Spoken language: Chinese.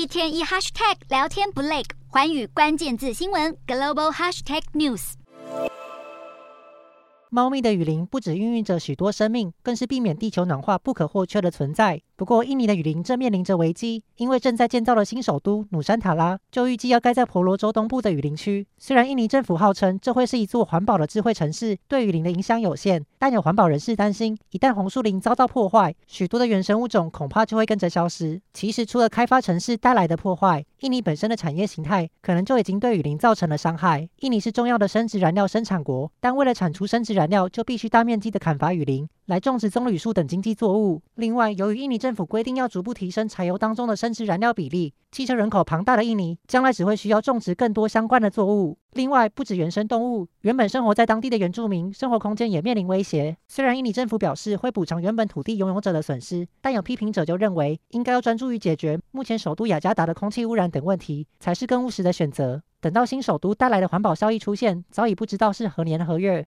一天一 hashtag 聊天不累，环宇关键字新闻 global hashtag news。猫咪的雨林不止孕育着许多生命，更是避免地球暖化不可或缺的存在。不过，印尼的雨林正面临着危机，因为正在建造的新首都努山塔拉就预计要盖在婆罗洲东部的雨林区。虽然印尼政府号称这会是一座环保的智慧城市，对雨林的影响有限，但有环保人士担心，一旦红树林遭到破坏，许多的原生物种恐怕就会跟着消失。其实，除了开发城市带来的破坏，印尼本身的产业形态可能就已经对雨林造成了伤害。印尼是重要的生质燃料生产国，但为了产出生质燃料，就必须大面积的砍伐雨林。来种植棕榈树等经济作物。另外，由于印尼政政府规定要逐步提升柴油当中的生质燃料比例，汽车人口庞大的印尼将来只会需要种植更多相关的作物。另外，不止原生动物，原本生活在当地的原住民生活空间也面临威胁。虽然印尼政府表示会补偿原本土地拥有者的损失，但有批评者就认为，应该要专注于解决目前首都雅加达的空气污染等问题，才是更务实的选择。等到新首都带来的环保效益出现，早已不知道是何年何月。